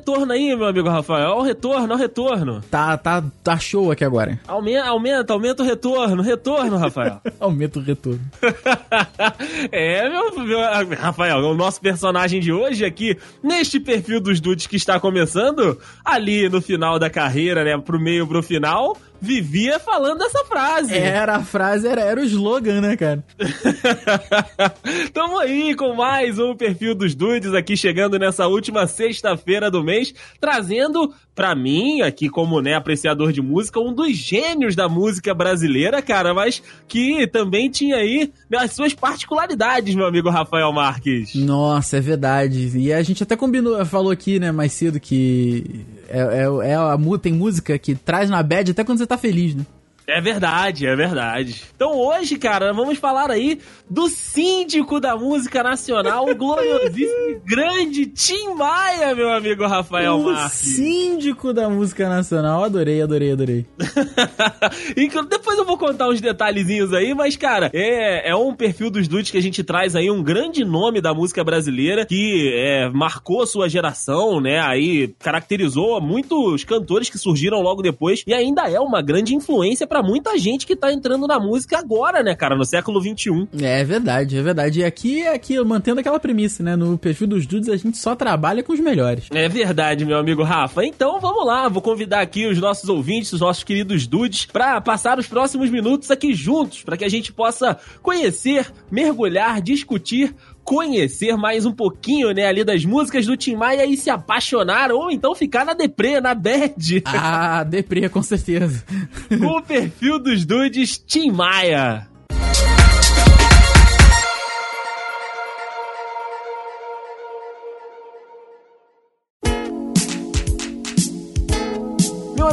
retorno aí, meu amigo Rafael. Olha o retorno, olha o retorno. Tá, tá, tá show aqui agora. Aumenta, aumenta, aumenta o retorno, retorno, Rafael. aumenta o retorno. é, meu, meu, Rafael, o nosso personagem de hoje aqui, neste perfil dos dudes que está começando, ali no final da carreira, né, pro meio, pro final, vivia falando essa frase. Era a frase, era, era o slogan, né, cara? Tamo aí com mais um perfil dos dudes aqui chegando nessa última sexta-feira do mês, trazendo para mim, aqui como né, apreciador de música, um dos gênios da música brasileira, cara, mas que também tinha aí as suas particularidades, meu amigo Rafael Marques. Nossa, é verdade. E a gente até combinou, falou aqui, né, mais cedo que é, é, é a, tem música que traz na bad até quando você tá feliz, né? É verdade, é verdade. Então hoje, cara, vamos falar aí do síndico da música nacional, o gloriosíssimo grande Tim Maia, meu amigo Rafael o Marques. síndico da música nacional, adorei, adorei, adorei. e depois eu vou contar uns detalhezinhos aí, mas, cara, é, é um perfil dos dudes que a gente traz aí um grande nome da música brasileira que é, marcou a sua geração, né? Aí caracterizou muitos cantores que surgiram logo depois e ainda é uma grande influência para muita gente que tá entrando na música agora, né, cara, no século XXI. É verdade, é verdade. E aqui, aqui, mantendo aquela premissa, né, no perfil dos dudes a gente só trabalha com os melhores. É verdade, meu amigo Rafa. Então vamos lá, vou convidar aqui os nossos ouvintes, os nossos queridos dudes, para passar os próximos minutos aqui juntos, para que a gente possa conhecer, mergulhar, discutir conhecer mais um pouquinho, né, ali das músicas do Tim Maia e se apaixonar, ou então ficar na deprê, na bad. Ah, deprê, com certeza. com o perfil dos dudes Tim Maia.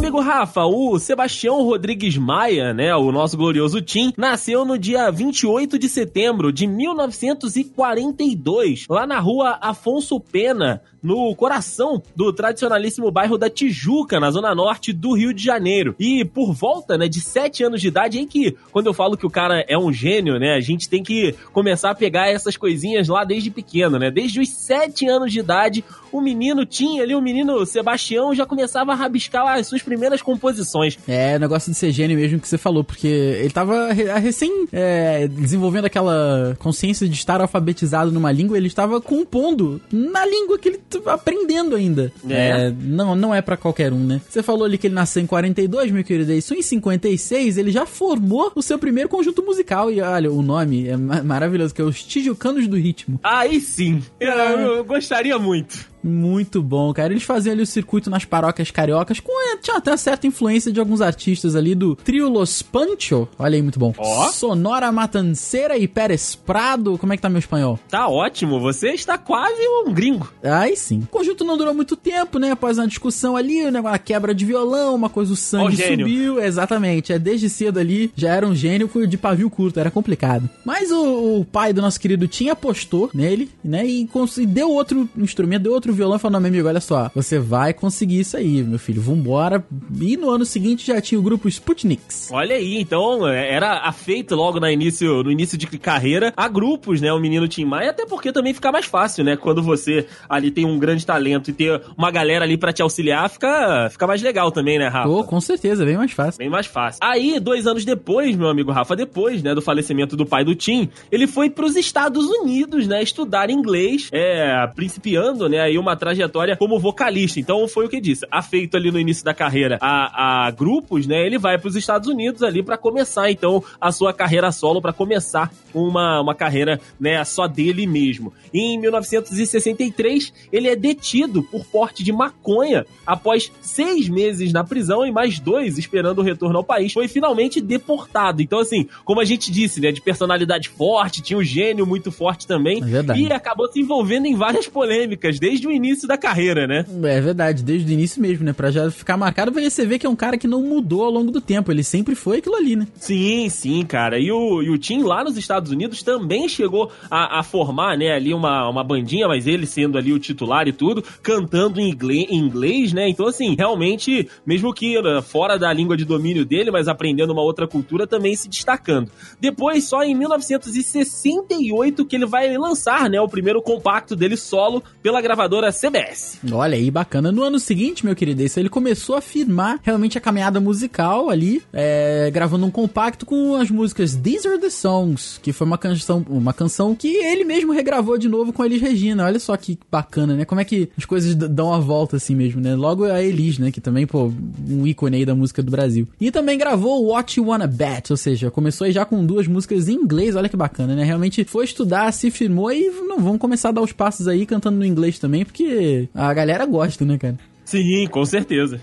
Amigo Rafa, o Sebastião Rodrigues Maia, né, o nosso glorioso Tim, nasceu no dia 28 de setembro de 1942, lá na rua Afonso Pena, no coração do tradicionalíssimo bairro da Tijuca, na zona norte do Rio de Janeiro. E por volta, né, de sete anos de idade, em que, quando eu falo que o cara é um gênio, né, a gente tem que começar a pegar essas coisinhas lá desde pequeno, né? Desde os sete anos de idade, o menino tinha ali, o menino Sebastião já começava a rabiscar as suas primeiras composições. É, o negócio de ser gênio mesmo que você falou, porque ele tava recém é, desenvolvendo aquela consciência de estar alfabetizado numa língua, ele estava compondo na língua que ele aprendendo ainda. É. é não, não é para qualquer um, né? Você falou ali que ele nasceu em 42, meu querido, isso em 56 ele já formou o seu primeiro conjunto musical e olha, o nome é maravilhoso, que é os Tijucanos do Ritmo. Aí sim, eu, eu gostaria muito. Muito bom, cara. Eles faziam ali o circuito nas paróquias cariocas, com é, tinha até certa influência de alguns artistas ali do trio Los Pancho. Olha aí, muito bom. Oh. Sonora Matanceira e Pérez Prado. Como é que tá meu espanhol? Tá ótimo, você está quase um gringo. Aí sim. O conjunto não durou muito tempo, né? Após uma discussão ali, o negócio, a quebra de violão, uma coisa, o sangue oh, subiu. Exatamente. É desde cedo ali, já era um gênio de pavio curto, era complicado. Mas o, o pai do nosso querido Tim apostou nele, né? E, e deu outro instrumento, deu outro outro violão e falou: Não, meu amigo, olha só, você vai conseguir isso aí, meu filho, vambora. E no ano seguinte já tinha o grupo Sputniks. Olha aí, então é, era afeito logo no início, no início de carreira a grupos, né? O menino Tim Maia, até porque também fica mais fácil, né? Quando você ali tem um grande talento e ter uma galera ali para te auxiliar, fica, fica mais legal também, né, Rafa? Com certeza, bem mais fácil. Bem mais fácil. Aí, dois anos depois, meu amigo Rafa, depois, né, do falecimento do pai do Tim, ele foi para os Estados Unidos, né, estudar inglês, é, principiando, né, aí uma trajetória como vocalista. Então foi o que disse. Afeito ali no início da carreira a, a grupos, né? Ele vai para os Estados Unidos ali para começar então a sua carreira solo, para começar uma, uma carreira né, só dele mesmo. E em 1963 ele é detido por porte de maconha após seis meses na prisão e mais dois esperando o retorno ao país. Foi finalmente deportado. Então assim, como a gente disse, né, de personalidade forte, tinha um gênio muito forte também é e acabou se envolvendo em várias polêmicas desde o início da carreira, né? É verdade, desde o início mesmo, né? Pra já ficar marcado, você vê que é um cara que não mudou ao longo do tempo. Ele sempre foi aquilo ali, né? Sim, sim, cara. E o, e o Tim lá nos Estados Unidos também chegou a, a, formar, né, ali uma, uma bandinha, mas ele sendo ali o titular e tudo, cantando em inglês, em inglês, né? Então, assim, realmente, mesmo que né, fora da língua de domínio dele, mas aprendendo uma outra cultura, também se destacando. Depois, só em 1968 que ele vai lançar, né, o primeiro compacto dele solo pela gravadora gravadora CBS. Olha aí, bacana. No ano seguinte, meu querido, esse, ele começou a firmar realmente a caminhada musical ali, é, gravando um compacto com as músicas These Are The Songs, que foi uma canção, uma canção que ele mesmo regravou de novo com a Elis Regina. Olha só que bacana, né? Como é que as coisas dão a volta assim mesmo, né? Logo a Elis, né? Que também, pô, um ícone aí da música do Brasil. E também gravou What You Wanna Bet, ou seja, começou já com duas músicas em inglês, olha que bacana, né? Realmente foi estudar, se firmou e não, vamos começar a dar os passos aí cantando no inglês também, porque a galera gosta, né, cara? Sim, com certeza.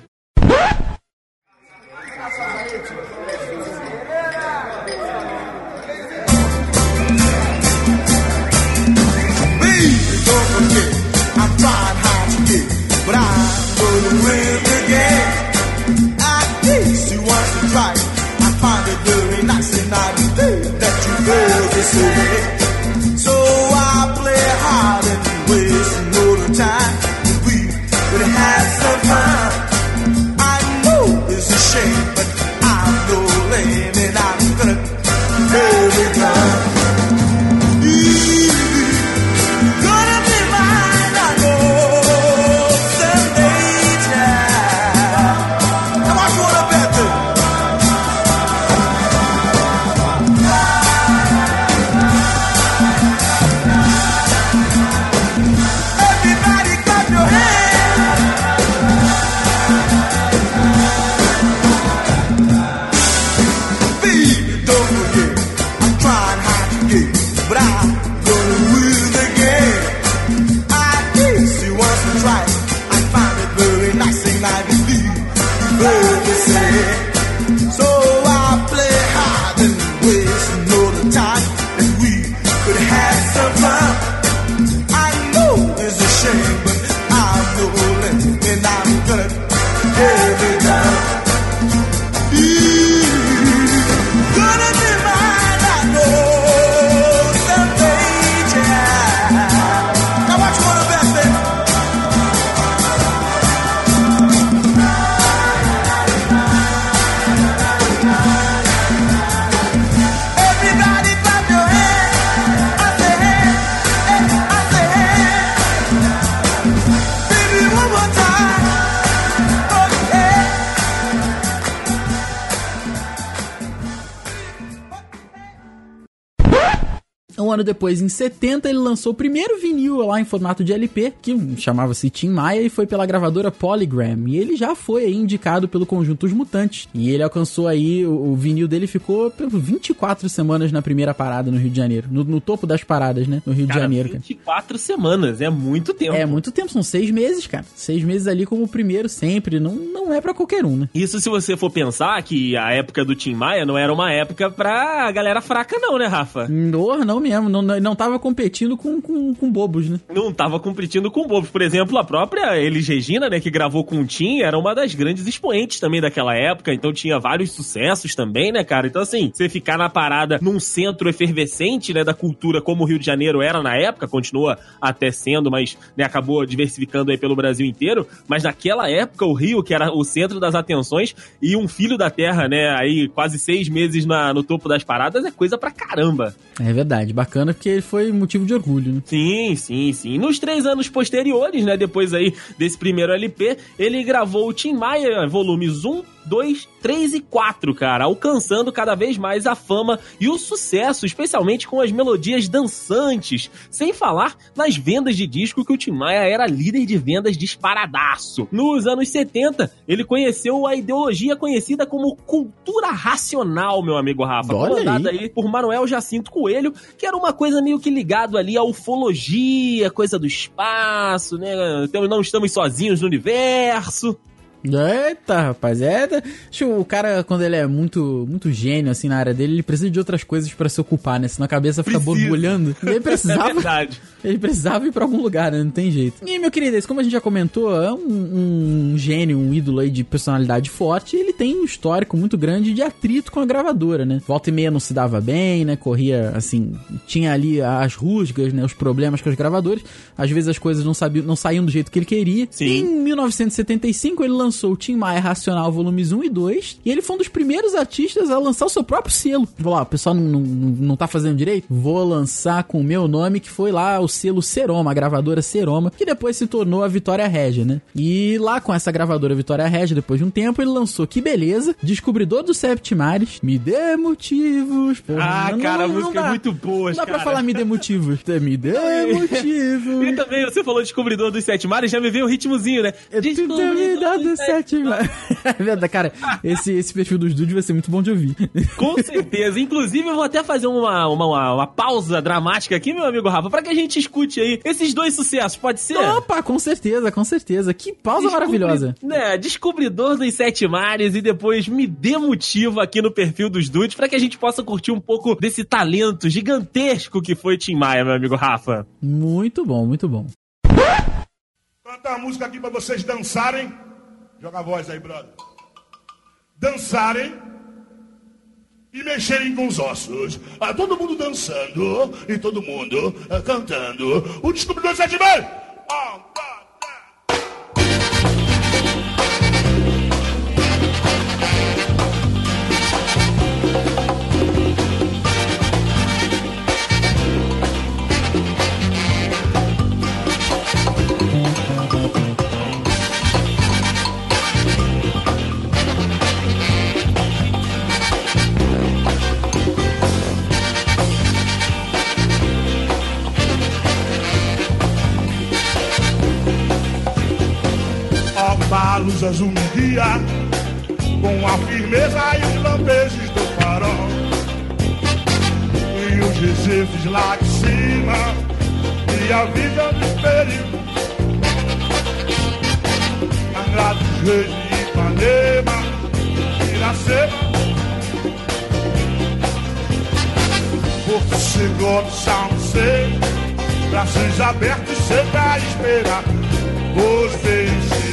To try. I find it very nice and I do that you so depois, em 70, ele lançou o primeiro vinil lá em formato de LP, que chamava-se Tim Maia e foi pela gravadora Polygram. E ele já foi aí indicado pelo conjunto Os Mutantes. E ele alcançou aí, o, o vinil dele ficou por 24 semanas na primeira parada no Rio de Janeiro. No, no topo das paradas, né? No Rio cara, de Janeiro. 24 cara. semanas, é muito tempo. É muito tempo, são seis meses, cara. Seis meses ali como o primeiro sempre. Não, não é para qualquer um, né? Isso se você for pensar que a época do Tim Maia não era uma época pra galera fraca, não, né, Rafa? Não, não mesmo. Não, não tava competindo com, com, com bobos, né? Não tava competindo com bobos. Por exemplo, a própria Elis Regina, né, que gravou com o Tim, era uma das grandes expoentes também daquela época. Então tinha vários sucessos também, né, cara? Então, assim, você ficar na parada num centro efervescente, né, da cultura como o Rio de Janeiro era na época, continua até sendo, mas né, acabou diversificando aí pelo Brasil inteiro. Mas naquela época, o Rio, que era o centro das atenções, e um filho da terra, né, aí quase seis meses na, no topo das paradas, é coisa pra caramba. É verdade, bacana porque foi motivo de orgulho, né? Sim, sim, sim. Nos três anos posteriores, né, depois aí desse primeiro LP, ele gravou o Tim Maia, volumes 1, 2, 3 e 4, cara, alcançando cada vez mais a fama e o sucesso, especialmente com as melodias dançantes, sem falar nas vendas de disco que o Tim Maia era líder de vendas disparadaço. Nos anos 70, ele conheceu a ideologia conhecida como cultura racional, meu amigo Rafa, comandada aí. aí por Manuel Jacinto Coelho, que era uma coisa meio que ligado ali à ufologia, coisa do espaço, né? Então não estamos sozinhos no universo. Eita, rapaz, é. o cara, quando ele é muito muito gênio, assim, na área dele, ele precisa de outras coisas para se ocupar, né? Senão a cabeça fica Precisa. borbulhando. E ele precisava. É verdade. Ele precisava ir pra algum lugar, né? Não tem jeito. E, meu querido, como a gente já comentou, é um, um gênio, um ídolo aí de personalidade forte. Ele tem um histórico muito grande de atrito com a gravadora, né? Volta e meia não se dava bem, né? Corria, assim, tinha ali as rusgas, né? Os problemas com os gravadores. Às vezes as coisas não, sabiam, não saíam do jeito que ele queria. Sim. E em 1975 ele lançou lançou o Tim Maia Racional Volumes 1 e 2, e ele foi um dos primeiros artistas a lançar o seu próprio selo. Vou lá, o pessoal não, não, não tá fazendo direito? Vou lançar com o meu nome, que foi lá o selo Seroma, a gravadora Seroma, que depois se tornou a Vitória Regia, né? E lá com essa gravadora Vitória Regia, depois de um tempo, ele lançou Que Beleza, Descobridor dos Septimares, Me Dê Motivos. Porra, ah, não, cara, não, a música é muito boa, Não dá cara. pra falar Me Dê Motivos. Me Dê Motivos. E também, você falou Descobridor dos Sete Mares, já me veio o ritmozinho, né? Descobridor dos Sete Mares. É verdade, cara, esse, esse perfil dos dudes vai ser muito bom de ouvir. Com certeza. Inclusive, eu vou até fazer uma, uma, uma, uma pausa dramática aqui, meu amigo Rafa, pra que a gente escute aí esses dois sucessos, pode ser? Opa, com certeza, com certeza. Que pausa Descobri... maravilhosa. Né, Descobridor dos Sete Mares e depois me dê motivo aqui no perfil dos dudes pra que a gente possa curtir um pouco desse talento gigantesco que foi Tim Maia, meu amigo Rafa. Muito bom, muito bom. Cantar uma música aqui pra vocês dançarem. Joga a voz aí, brother. Dançarem e mexerem com os ossos. Ah, todo mundo dançando e todo mundo ah, cantando. O Descobridor Sete Mares. Ah, a luz azul me guia com a firmeza e os lampejos do farol. E os recifes lá de cima e a vida dos perigos. Angra dos Reis de Ipanema, Iracema. Porto Seguro, São José, braços abertos sempre a esperar. Vocês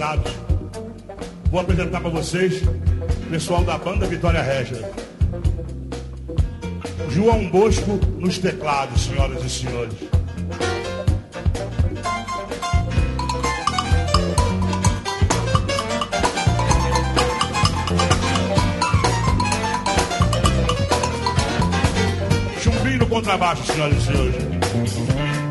familiarizados. Vou apresentar para vocês o pessoal da banda Vitória Regia. João Bosco nos teclados, senhoras e senhores. Chumbinho no contrabaixo, senhoras e senhores.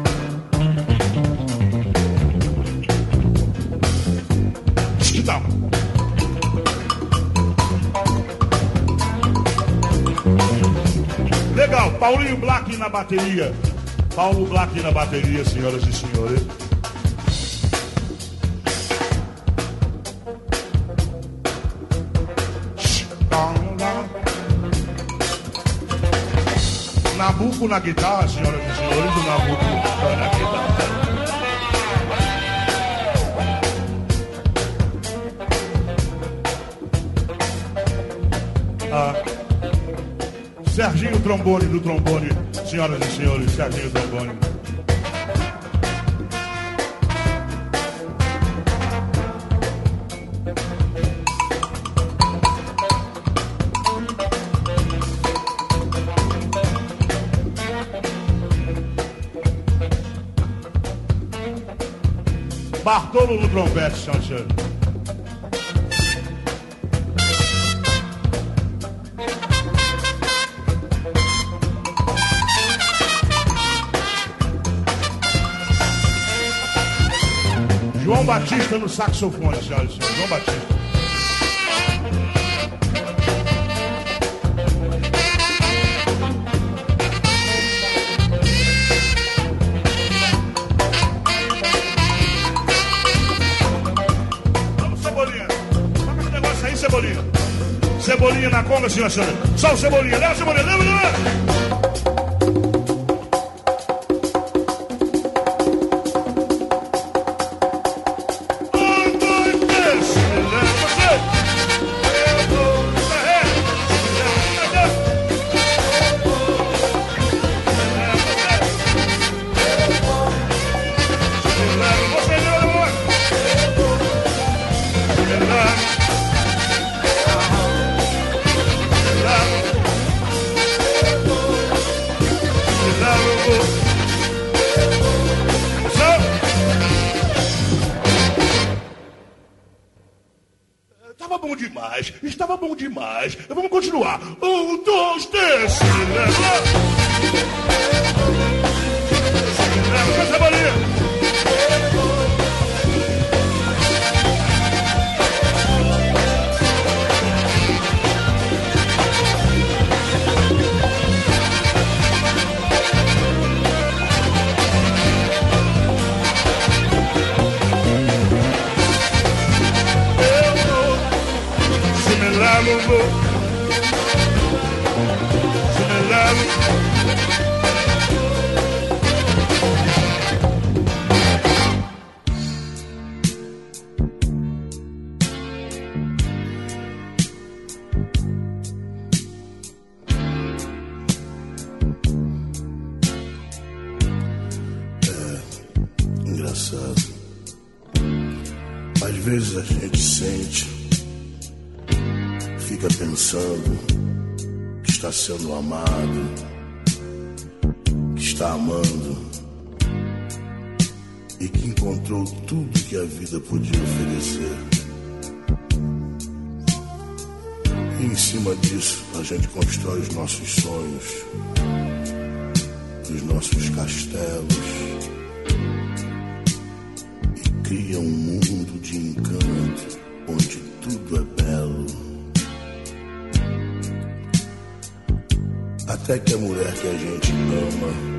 Paulinho Black na bateria. Paulo Black na bateria, senhoras e senhores. Nabuco na guitarra, senhoras e senhores, o Nabuco na guitarra. Serginho Trombone do Trombone, senhoras e senhores, Serginho Trombone. Bartolo do trompete, senhoras Batista no saxofone, senhoras e senhores. João Batista. Cebolinha. Cebolinha. Cebolinha na conga, senhoras e senhores. Só o Cebolinha. Leva, Cebolinha. Leva, leva. Estava bom demais. Vamos continuar. Um, dois, três. Leva. Leva leva, sendo amado, que está amando e que encontrou tudo que a vida podia oferecer. E em cima disso a gente constrói os nossos sonhos, os nossos castelos cria um mundo de encanto onde tudo é belo. Até que a mulher que a gente ama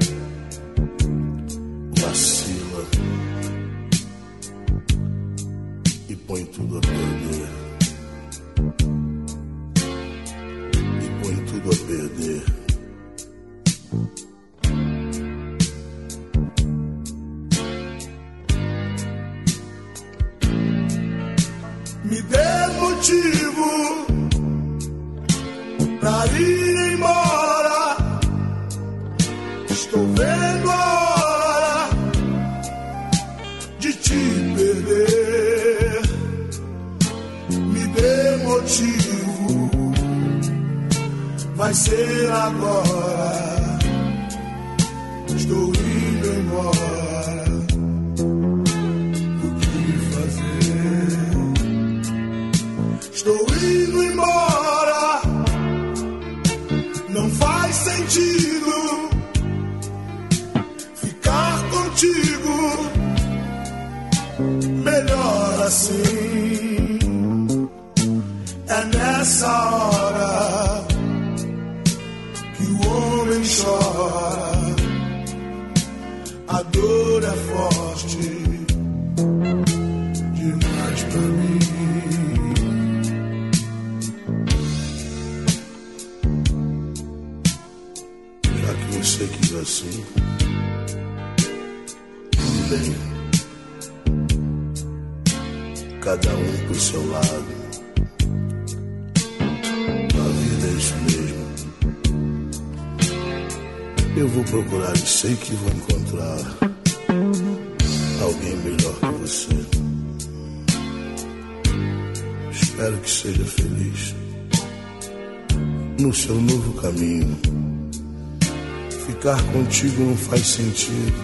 Ficar contigo não faz sentido.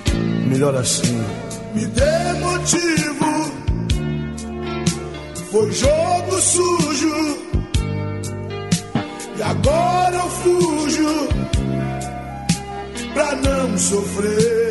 Melhor assim. Me dê motivo. Foi jogo sujo. E agora eu fujo pra não sofrer.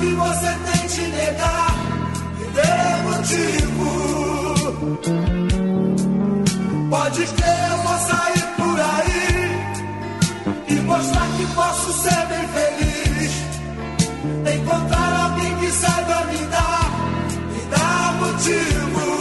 Que você tente negar, me dê motivo. Pode crer, eu vou sair por aí e mostrar que posso ser bem feliz. Encontrar alguém que saiba me dar, me dá motivo.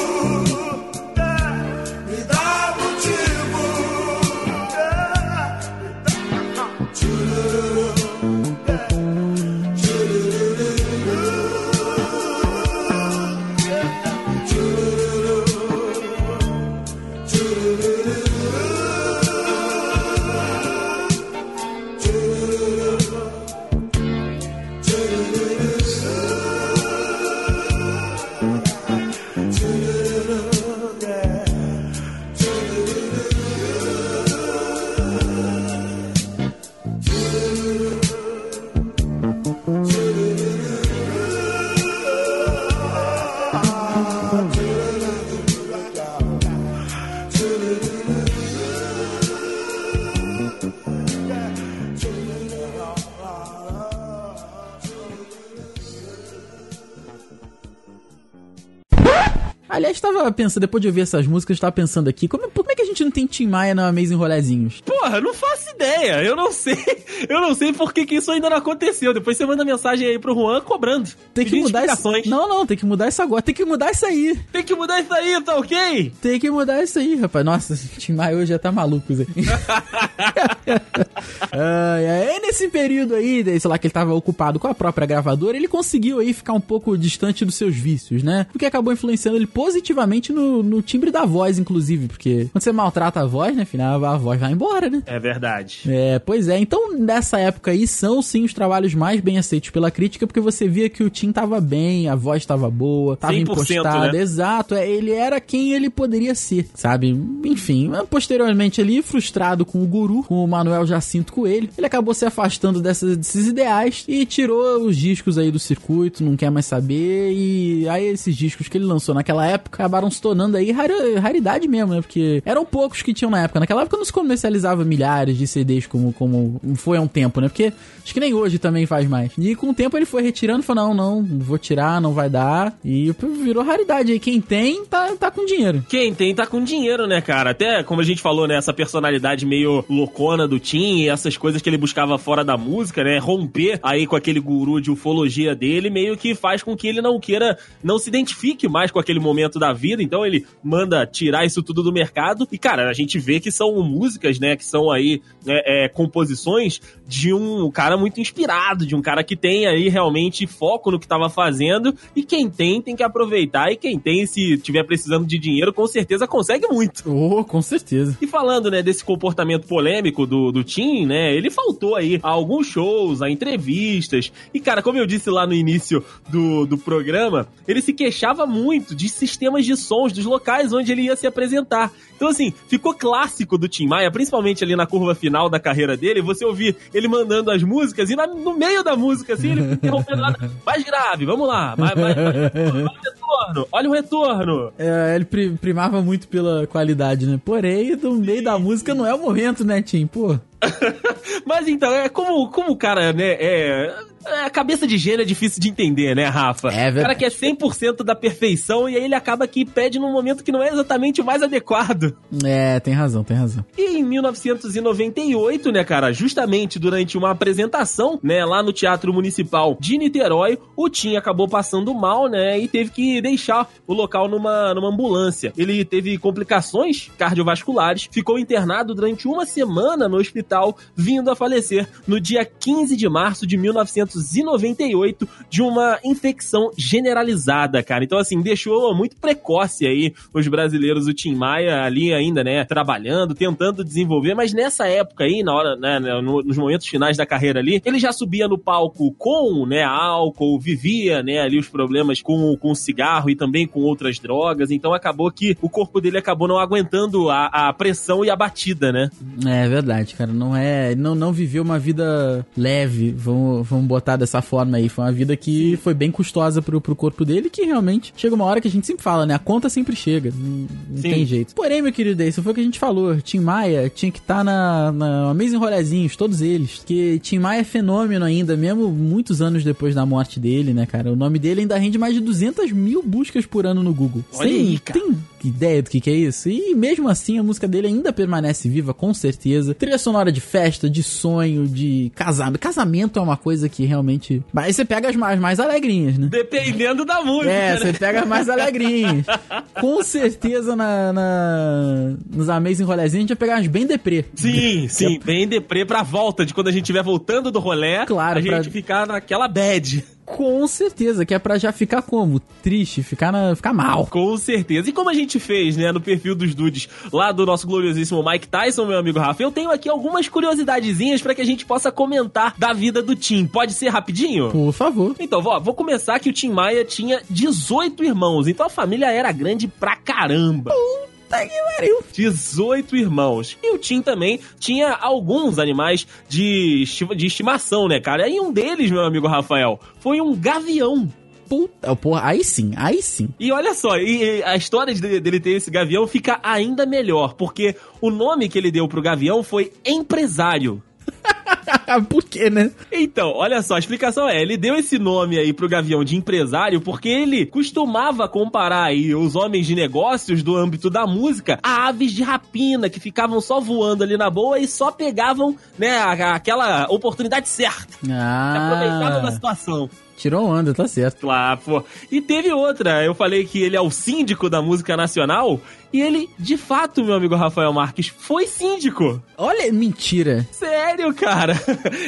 Aliás, tava pensando, depois de ouvir essas músicas, tava pensando aqui, como, é gente não tem Tim Maia na Amazing Rolezinhos? Porra, não faço ideia. Eu não sei. Eu não sei por que, que isso ainda não aconteceu. Depois você manda mensagem aí pro Juan cobrando. Tem que mudar isso. Não, não, tem que mudar isso agora. Tem que mudar isso aí. Tem que mudar isso aí, tá ok? Tem que mudar isso aí, rapaz. Nossa, Tim Maia hoje já tá maluco, Zé. E nesse período aí, sei lá, que ele tava ocupado com a própria gravadora, ele conseguiu aí ficar um pouco distante dos seus vícios, né? O que acabou influenciando ele positivamente no, no timbre da voz, inclusive, porque quando você maltrata a voz, né, afinal, a voz vai embora, né? É verdade. É, pois é. Então, nessa época aí, são sim os trabalhos mais bem aceitos pela crítica, porque você via que o Tim tava bem, a voz tava boa, tava 100%, impostada. né? Exato, é, ele era quem ele poderia ser, sabe? Enfim, posteriormente ali, frustrado com o guru, com o Manuel Jacinto Coelho, ele acabou se afastando dessas, desses ideais e tirou os discos aí do circuito, não quer mais saber, e aí esses discos que ele lançou naquela época acabaram se tornando aí rari- raridade mesmo, né? Porque eram poucos que tinham na época. Naquela época não se comercializava milhares de CDs como, como foi há um tempo, né? Porque acho que nem hoje também faz mais. E com o tempo ele foi retirando, falou: não, não, vou tirar, não vai dar. E virou raridade aí. Quem tem, tá, tá com dinheiro. Quem tem tá com dinheiro, né, cara? Até como a gente falou, né? Essa personalidade meio loucona do Tim e essas coisas que ele buscava fora da música, né? Romper aí com aquele guru de ufologia dele, meio que faz com que ele não queira, não se identifique mais com aquele momento da vida. Então ele manda tirar isso tudo do mercado. E, cara, a gente vê que são músicas, né? Que são aí né, é, composições de um cara muito inspirado, de um cara que tem aí realmente foco no que tava fazendo. E quem tem, tem que aproveitar. E quem tem, se tiver precisando de dinheiro, com certeza consegue muito. Oh, com certeza. E falando, né, desse comportamento polêmico do, do Tim, né, ele faltou aí a alguns shows, a entrevistas. E, cara, como eu disse lá no início do, do programa, ele se queixava muito de sistemas de sons dos locais onde ele ia se apresentar. Então, assim, ficou clássico do Tim Maia, principalmente ali na curva final da carreira dele, você ouvir ele mandando as músicas e na- no meio da música, assim, ele interrompendo lá, mais grave, vamos lá, mais, mais, mais, olha o retorno, olha o retorno. É, ele pri- primava muito pela qualidade, né? Porém, no meio da música não é o momento, né, Tim? Pô. Mas então, é como, como o cara, né, é... é, A cabeça de gênio é difícil de entender, né, Rafa? É o cara verdade. quer 100% da perfeição e aí ele acaba que pede num momento que não é exatamente o mais adequado. É, tem razão, tem razão. E em 1998, né, cara, justamente durante uma apresentação, né, lá no Teatro Municipal de Niterói, o Tim acabou passando mal, né, e teve que deixar o local numa, numa ambulância. Ele teve complicações cardiovasculares, ficou internado durante uma semana no hospital, vindo a falecer no dia 15 de março de 1998 de uma infecção generalizada, cara. Então, assim, deixou muito precoce aí os brasileiros, o Tim Maia ali ainda, né, trabalhando, tentando desenvolver, mas nessa época aí, na hora, né, né, no- nos momentos finais da carreira ali, ele já subia no palco com, né, álcool, vivia, né, ali os problemas com, com o cigarro e também com outras drogas, então acabou que o corpo dele acabou não aguentando a, a pressão e a batida, né? É verdade, cara. Não é. Não, não viveu uma vida leve, vamos, vamos botar dessa forma aí. Foi uma vida que foi bem custosa pro, pro corpo dele, que realmente chega uma hora que a gente sempre fala, né? A conta sempre chega. Não, não tem jeito. Porém, meu querido, isso foi o que a gente falou. Tim Maia tinha que estar na, na Amazing Rolezinhos, todos eles. Que Tim Maia é fenômeno ainda, mesmo muitos anos depois da morte dele, né, cara? O nome dele ainda rende mais de 200 mil buscas por ano no Google. Olha aí, cara. Tem ideia do que, que é isso? E mesmo assim, a música dele ainda permanece viva, com certeza. Trilha sonora de festa, de sonho, de casamento. Casamento é uma coisa que realmente. Mas aí você pega as mais, mais alegrinhas, né? Dependendo da música, É, né? você pega as mais alegrinhas. Com certeza na, na, nos Amazing Rolezinhos a gente vai pegar umas bem deprê. Sim, sim, bem deprê pra volta, de quando a gente estiver voltando do rolê, Claro, a gente pra- ficar naquela bad. Com certeza, que é pra já ficar como? Triste, ficar, na, ficar mal. Com certeza. E como a gente fez, né, no perfil dos dudes lá do nosso gloriosíssimo Mike Tyson, meu amigo Rafa, eu tenho aqui algumas curiosidadezinhas pra que a gente possa comentar da vida do Tim. Pode ser rapidinho? Por favor. Então, ó, vou começar que o Tim Maia tinha 18 irmãos, então a família era grande pra caramba. Tá que pariu. 18 irmãos. E o Tim também tinha alguns animais de, esti- de estimação, né, cara? E um deles, meu amigo Rafael, foi um gavião. Puta, porra, aí sim, aí sim. E olha só, e, e a história de- dele ter esse gavião fica ainda melhor, porque o nome que ele deu pro gavião foi empresário. Por quê, né? Então, olha só, a explicação é, ele deu esse nome aí pro Gavião de empresário porque ele costumava comparar aí os homens de negócios do âmbito da música a aves de rapina que ficavam só voando ali na boa e só pegavam, né, aquela oportunidade certa. Se aproveitavam da Ah, situação. tirou onda, tá certo. Claro, pô. E teve outra, eu falei que ele é o síndico da música nacional e ele, de fato, meu amigo Rafael Marques, foi síndico. Olha, mentira. Sério, cara?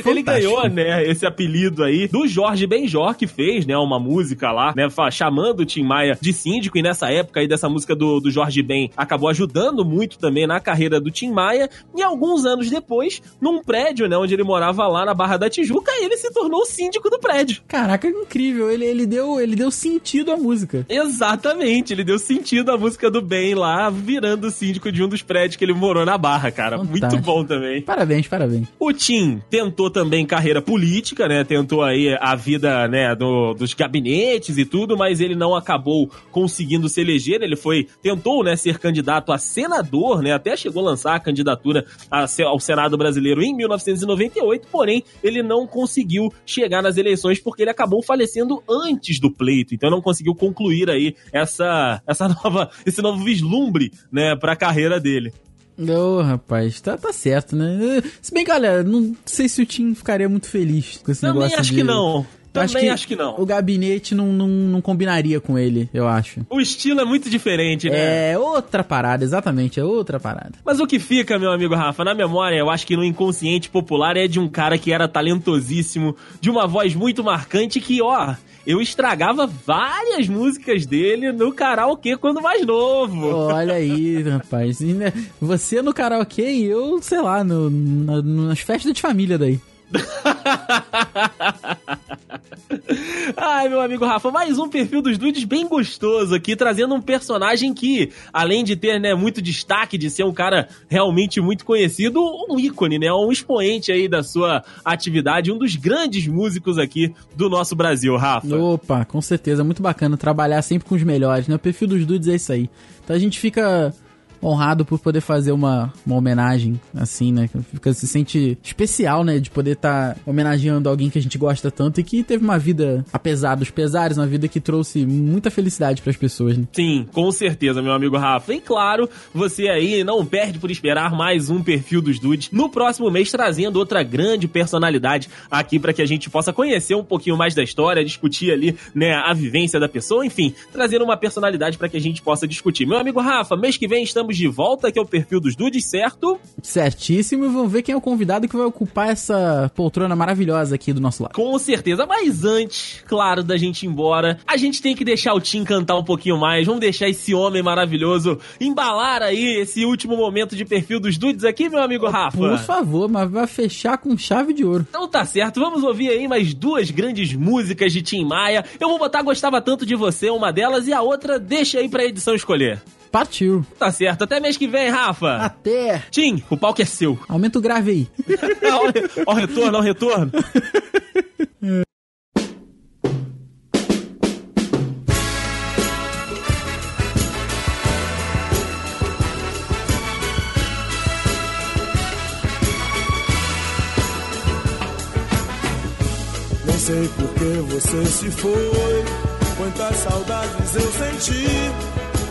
Ele ganhou, né, esse apelido aí do Jorge Benjor, que fez, né, uma música lá, né, chamando o Tim Maia de síndico, e nessa época aí dessa música do, do Jorge Ben acabou ajudando muito também na carreira do Tim Maia, e alguns anos depois, num prédio, né, onde ele morava lá na Barra da Tijuca, ele se tornou o síndico do prédio. Caraca, incrível. Ele, ele, deu, ele deu sentido à música. Exatamente, ele deu sentido à música do Ben lá, virando o síndico de um dos prédios que ele morou na Barra, cara. Muito Fantástico. bom também. Parabéns, parabéns. O Tim tentou também carreira política, né? Tentou aí a vida, né, do- dos gabinetes e tudo, mas ele não acabou conseguindo se eleger. Ele foi, tentou, né, ser candidato a senador, né? Até chegou a lançar a candidatura a ao Senado brasileiro em 1998, porém ele não conseguiu chegar nas eleições porque ele acabou falecendo antes do pleito. Então não conseguiu concluir aí essa essa nova esse novo vislumbre, né, para a carreira dele. Ô, rapaz, tá, tá certo, né? Se bem que, olha, não sei se o Tim ficaria muito feliz com esse Também negócio acho de- que não. Também acho que não. O gabinete não, não, não combinaria com ele, eu acho. O estilo é muito diferente, né? É outra parada, exatamente, é outra parada. Mas o que fica, meu amigo Rafa, na memória, eu acho que no inconsciente popular é de um cara que era talentosíssimo, de uma voz muito marcante que, ó, eu estragava várias músicas dele no karaokê quando mais novo. Olha aí, rapaz. Né, Você no karaokê e eu, sei lá, no, na- nas festas de família daí. Ai, meu amigo Rafa, mais um perfil dos dudes bem gostoso aqui, trazendo um personagem que, além de ter, né, muito destaque, de ser um cara realmente muito conhecido, um ícone, né, um expoente aí da sua atividade, um dos grandes músicos aqui do nosso Brasil, Rafa. Opa, com certeza, muito bacana trabalhar sempre com os melhores, né? O perfil dos dudes é isso aí. Então a gente fica honrado por poder fazer uma, uma homenagem, assim, né? Fica, se sente especial, né? De poder estar tá homenageando alguém que a gente gosta tanto e que teve uma vida, apesar dos pesares, uma vida que trouxe muita felicidade para as pessoas, né? Sim, com certeza, meu amigo Rafa. E claro, você aí não perde por esperar mais um perfil dos Dudes no próximo mês, trazendo outra grande personalidade aqui para que a gente possa conhecer um pouquinho mais da história, discutir ali, né, a vivência da pessoa, enfim, trazendo uma personalidade para que a gente possa discutir. Meu amigo Rafa, mês que vem estamos estamos de volta, que é o perfil dos dudes, certo? Certíssimo, vamos ver quem é o convidado que vai ocupar essa poltrona maravilhosa aqui do nosso lado. Com certeza, mas antes, claro, da gente ir embora, a gente tem que deixar o Tim cantar um pouquinho mais, vamos deixar esse homem maravilhoso embalar aí esse último momento de perfil dos dudes aqui, meu amigo Rafa. Por favor, mas vai fechar com chave de ouro. Então tá certo, vamos ouvir aí mais duas grandes músicas de Tim Maia. Eu vou botar Gostava Tanto de Você, uma delas, e a outra deixa aí pra edição escolher. Partiu. Tá certo. Até mês que vem, Rafa. Até. Tim, o palco é seu. Aumenta o grave aí. ó, o retorno, ó o retorno. Sei por que você se foi. Quantas saudades eu senti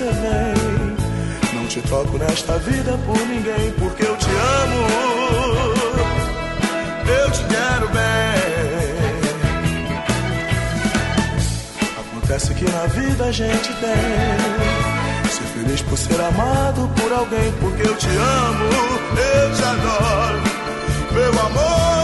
você vem. Não te troco nesta vida por ninguém, porque eu te amo. Eu te quero bem. Acontece que na vida a gente tem. Ser feliz por ser amado por alguém, porque eu te amo, eu te adoro, meu amor.